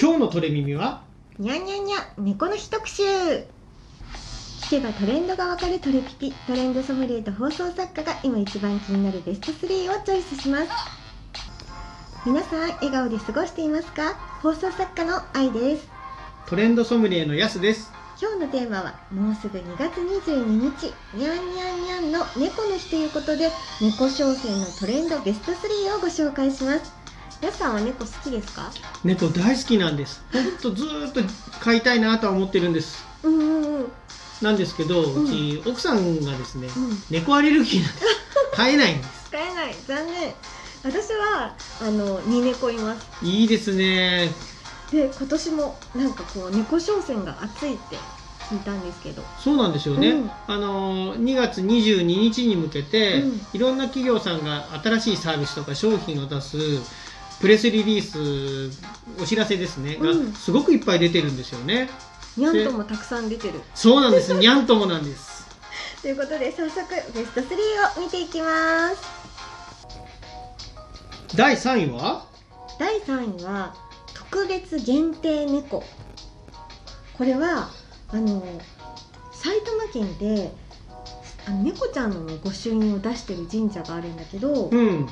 今日のトレミミはにゃんにゃんにゃ猫の日特集。聞けばトレンドがわかるトレピピトレンドソムリエと放送作家が今一番気になるベスト3をチョイスします。皆さん笑顔で過ごしていますか？放送作家の愛です。トレンドソムリエのやすです。今日のテーマはもうすぐ2月22日。にゃんにゃんにゃんの猫の日ということで猫商戦のトレンドベスト3をご紹介しますやすさんは猫好きですか？猫大好きなんです。ほんとずーっと飼いたいなとは思ってるんです。うんうんうん。なんですけど、ううん。ち奥さんがですね、うん。猫アレルギーなんです。飼えないんです。使えない。残念。私はあの2猫います。いいですね。で今年もなんかこう猫商戦が熱いって聞いたんですけど。そうなんですよね、うん。あのー2月22日に向けて、うん。いろんな企業さんが新しいサービスとか商品を出すプレスリリースお知らせですね、うん。がすごくいっぱい出てるんですよね。にゃんともたくさん出てる。そうなんです。にゃんともなんです。ということで早速ベスト3を見ていきます。第3位は？第3位は特別限定猫。これはあの埼玉県であの猫ちゃんの御朱印を出してる神社があるんだけど、うん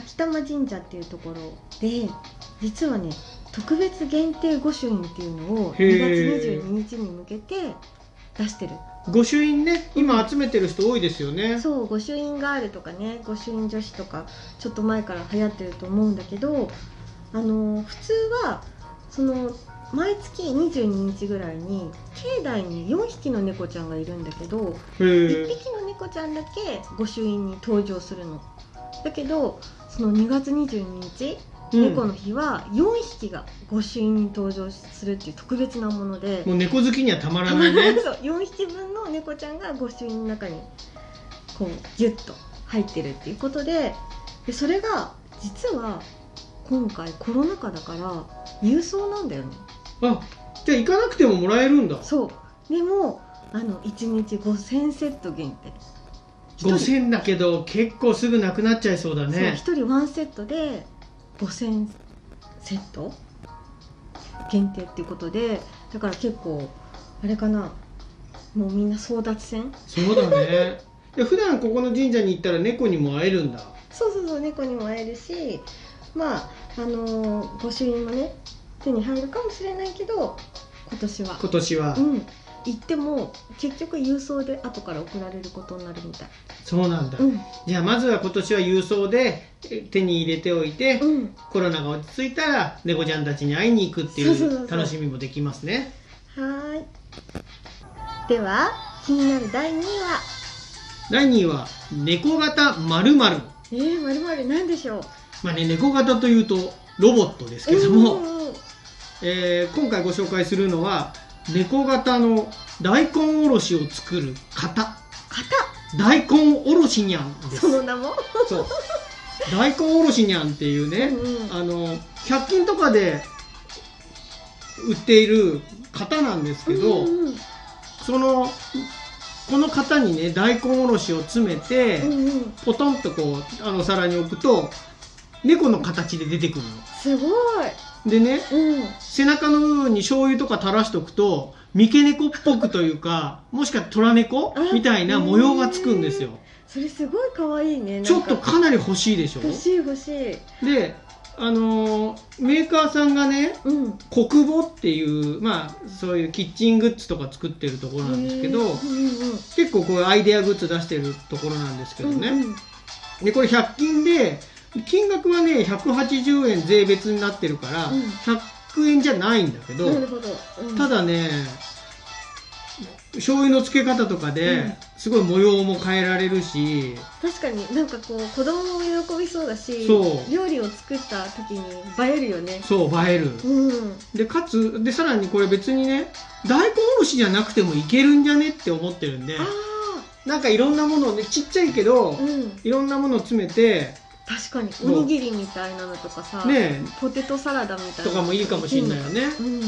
埼玉神社っていうところで実はね特別限定御朱印っていうのをへー。2月22日に向けて出してる。御朱印ね今集めてる人多いですよね。そう御朱印ガールとかね御朱印女子とかちょっと前から流行ってると思うんだけどあの普通はその毎月22日ぐらいに境内に4匹の猫ちゃんがいるんだけどへ1え匹の猫ちゃんだけ御朱印に登場するの。だけどその2月22日猫の日は4匹が御朱印に登場するっていう特別なものでもう猫好きにはたまらないね。そう4匹分の猫ちゃんが御朱印の中にこうギュッと入ってるっていうことででそれが実は今回コロナ禍だから郵送なんだよね。あじゃあ行かなくてももらえるんだ。そう。でもあの1日5000セット限定一人5000だけど結構すぐなくなっちゃいそうだそうね1人ワンセットで5000セット？限定っていうことでだから結構あれかな。もうみんな争奪戦？そうだね。で普段ここの神社に行ったら猫にも会えるんだ。そうそうそう猫にも会えるしまああのー御朱印もね手に入るかもしれないけど今年は。今年は、うん行っても結局郵送で後から送られることになるみたい。そうなんだ、うん。じゃあまずは今年は郵送でえ手に入れておいて、うん。コロナが落ち着いたら猫ちゃんたちに会いに行くっていそう楽しみもできますね。はーい。では気になる第2位は？第2位は猫型〇〇。えー、まるまるなんでしょう？まあね猫型というとロボットですけども、うんうんうん。えー今回ご紹介するのは猫型の大根おろしを作る型。大根おろしにゃんです。その名も？そう。大根おろしにゃんっていうね、うんうん。あの100均とかで売っている型なんですけど、うんうんそのこの型にね大根おろしを詰めて、うんうん。ポトンとこうあのお皿に置くと猫の形で出てくるすごい。のでねうん。背中の部分に醤油とか垂らしておくと三毛猫っぽくというかもしくは虎猫あみたいな模様がつくんですよ。それすごい可愛いねちょっとかなり欲しいでしょ？欲しい欲しい。であのーメーカーさんがねうん。国母っていうまあそういうキッチングッズとか作ってるところなんですけどうんうん結構こういうアイデアグッズ出してるところなんですけどね、うんうん。でこれ100均で金額はね180円税別になってるから、うん。100円じゃないんだけど、なるほど、うん。ただね醤油の付け方とかで、うん。すごい模様も変えられるし確かになんかこう子供も喜びそうだし料理を作った時に映えるよね。そう映える、うん。でかつでさらにこれ別にね大根おろしじゃなくてもいけるんじゃねって思ってるんであなんかいろんなものをねちっちゃいけど、あうん。いろんなものを詰めて確かにおにぎりみたいなのとかさ、ねポテトサラダみたいなとかもいいかもしれないよね、うん。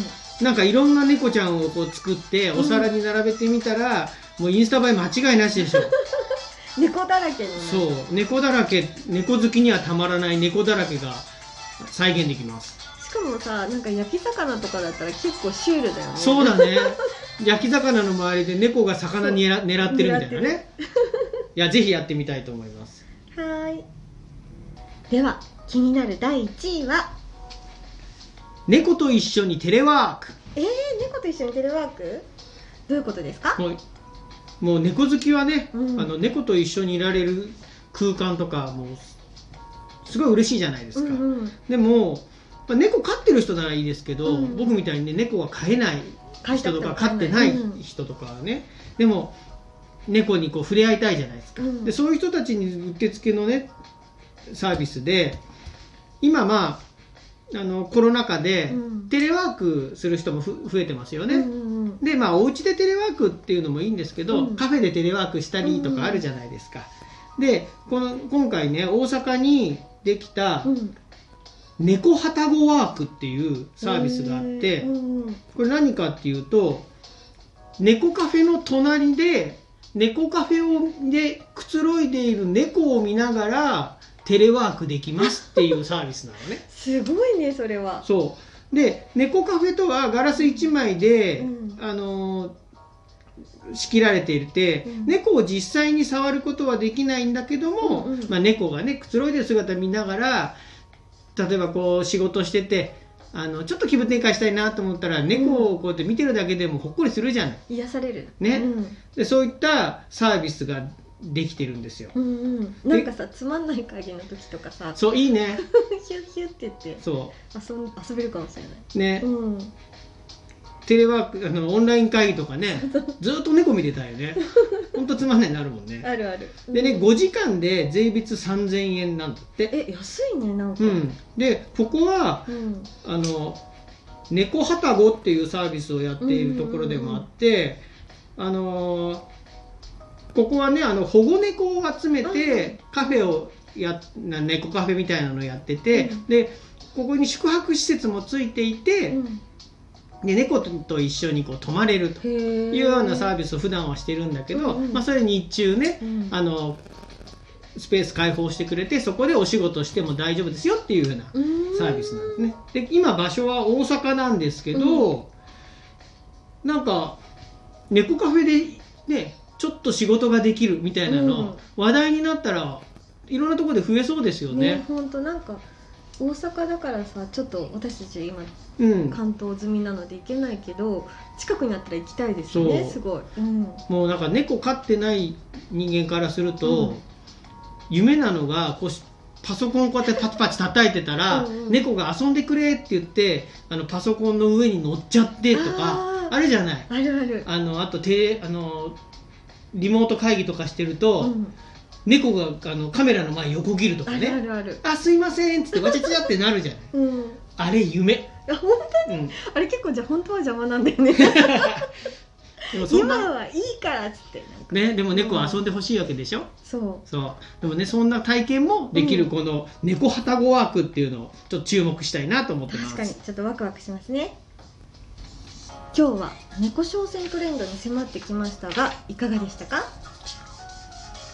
なんかいろんな猫ちゃんをこう作ってお皿に並べてみたら、もうインスタ映え間違いなしでしょ。猫だらけになるそう。猫だらけ猫好きにはたまらない猫だらけが再現できます。しかもさなんか焼き魚とかだったら結構シュールだよね。そうだね。焼き魚の周りで猫が魚に狙狙ってるみたいなね。いやぜひやってみたいと思います。はーいでは気になる第1位は？猫と一緒にテレワーク。えー、猫と一緒にテレワーク？どういうことですか？もうもう猫好きはね、うん。あの猫と一緒にいられる空間とかもうすごい嬉しいじゃないですか、うんうん。でもまあ猫飼ってる人ならいいですけど、うん。僕みたいにね猫が飼えない人とか飼ってないうん。人とかはね、でも猫にこう触れ合いたいじゃないですか、うん。でそういう人たちに受付のねサービスで今まああのコロナ禍でうん。テレワークする人もふ増えてますよね、うんうんうん。でまあお家でテレワークっていうのもいいんですけど、うん。カフェでテレワークしたりとかあるじゃないですか、でこの今回ね大阪にできたうん。猫はたごワークっていうサービスがあって、これ何かっていうと猫カフェの隣で猫カフェをでくつろいでいる猫を見ながらテレワークできますっていうサービスなのね。すごいねそれは。そう。で猫カフェとはガラス1枚で、うん。あのー仕切られていて、うん。猫を実際に触ることはできないんだけども、うんうん。まあ、猫がねくつろいでる姿見ながら例えばこう仕事しててあのちょっと気分転換したいなと思ったら猫をこうやって見てるだけでもほっこりするじゃない。癒される。ね。うん。でそういったサービスができてるんですよ。うんうん、なんかさつまんない会議の時とかさそういいね。ヒュッヒュッって言ってそ遊ん遊べるかもしれない。うね、うん。テレワークあのオンライン会議とかねずっと猫見てたよね。ほんとつまんないになるもんね。あるある。でねうん。5時間で税別3000円なんだって。え安いねなんか。うん。でここはうん。あの猫はたごっていうサービスをやっているところでもあって、あのーここはねあの保護猫を集めてカフェをやな猫カフェみたいなのをやってて、うん。でここに宿泊施設もついていて、うん。で猫と一緒にこう泊まれるというようなサービスを普段はしてるんだけど、うんうんまあ、それ日中ねうん。あのスペース開放してくれてそこでお仕事しても大丈夫ですよっていうふうなサービスなんですね。で今場所は大阪なんですけど、なんか猫カフェでと仕事ができるみたいなの、うん。話題になったらいろんなところで増えそうですよね。ね本当なんか大阪だからさちょっと私たち今うん、関東済みなので行けないけど近くにあったら行きたいですよねすごい、うん、もうなんか猫飼ってない人間からすると、うん。夢なのがこうしパソコンこうやってパチパチ叩いてたら、うんうん。猫が遊んでくれって言ってあのパソコンの上に乗っちゃってとかあるじゃない。あるある。あのあとテレあのリモート会議とかしてると、うん、猫があのカメラの前横切るとかね。るあるあすいませんっつってわちゃちゃってなるじゃないうん。あれ夢、あ本うん、当あれ結構じゃあ本当は邪魔なんだよね。でもそん今なはいいからっつってねでも猫は遊んでほしいわけでしょ、そそう。でもねそんな体験もできるうん。この猫はたごワークっていうのをちょっと注目したいなと思っうてます。確かに。ちょっとワクワクしますね今日は猫商戦トレンドに迫ってきましたがいかがでしたか？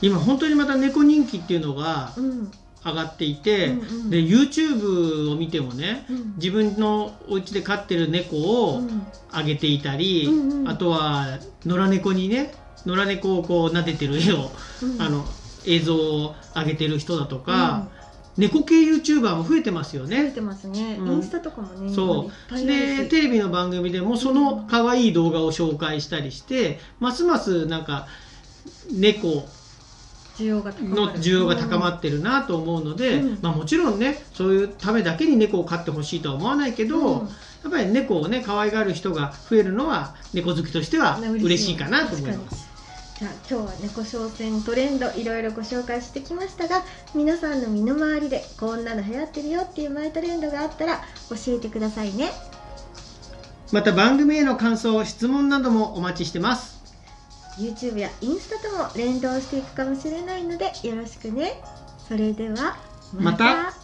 今本当にまた猫人気っていうのがうん上がっていて、うんうん。で YouTube を見てもねうん。自分のお家で飼ってる猫をうん。あげていたり、うんうん。あとは野良猫にね野良猫をこう撫でてる絵を、うん。あの映像を上げてる人だとか、猫系 YouTuber も増えてますようん、増えね。てますね、うん。インスタとかもねそう。でテレビの番組でもその可愛い動画を紹介したりしてますますなんか猫の需要が高まってるなと思うので、うん。まあ、もちろんねそういうためだけに猫を飼ってほしいとは思わないけど、うん。やっぱり猫をね可愛がる人が増えるのは猫好きとしては嬉しいかなと思います。じゃあ今日は猫商戦トレンドいろいろご紹介してきましたが皆さんの身の回りでこんなの流行ってるよっていうマイトレンドがあったら教えてくださいね。また番組への感想質問などもお待ちしてます。YouTube やインスタとも連動していくかもしれないのでよろしくね。それではまた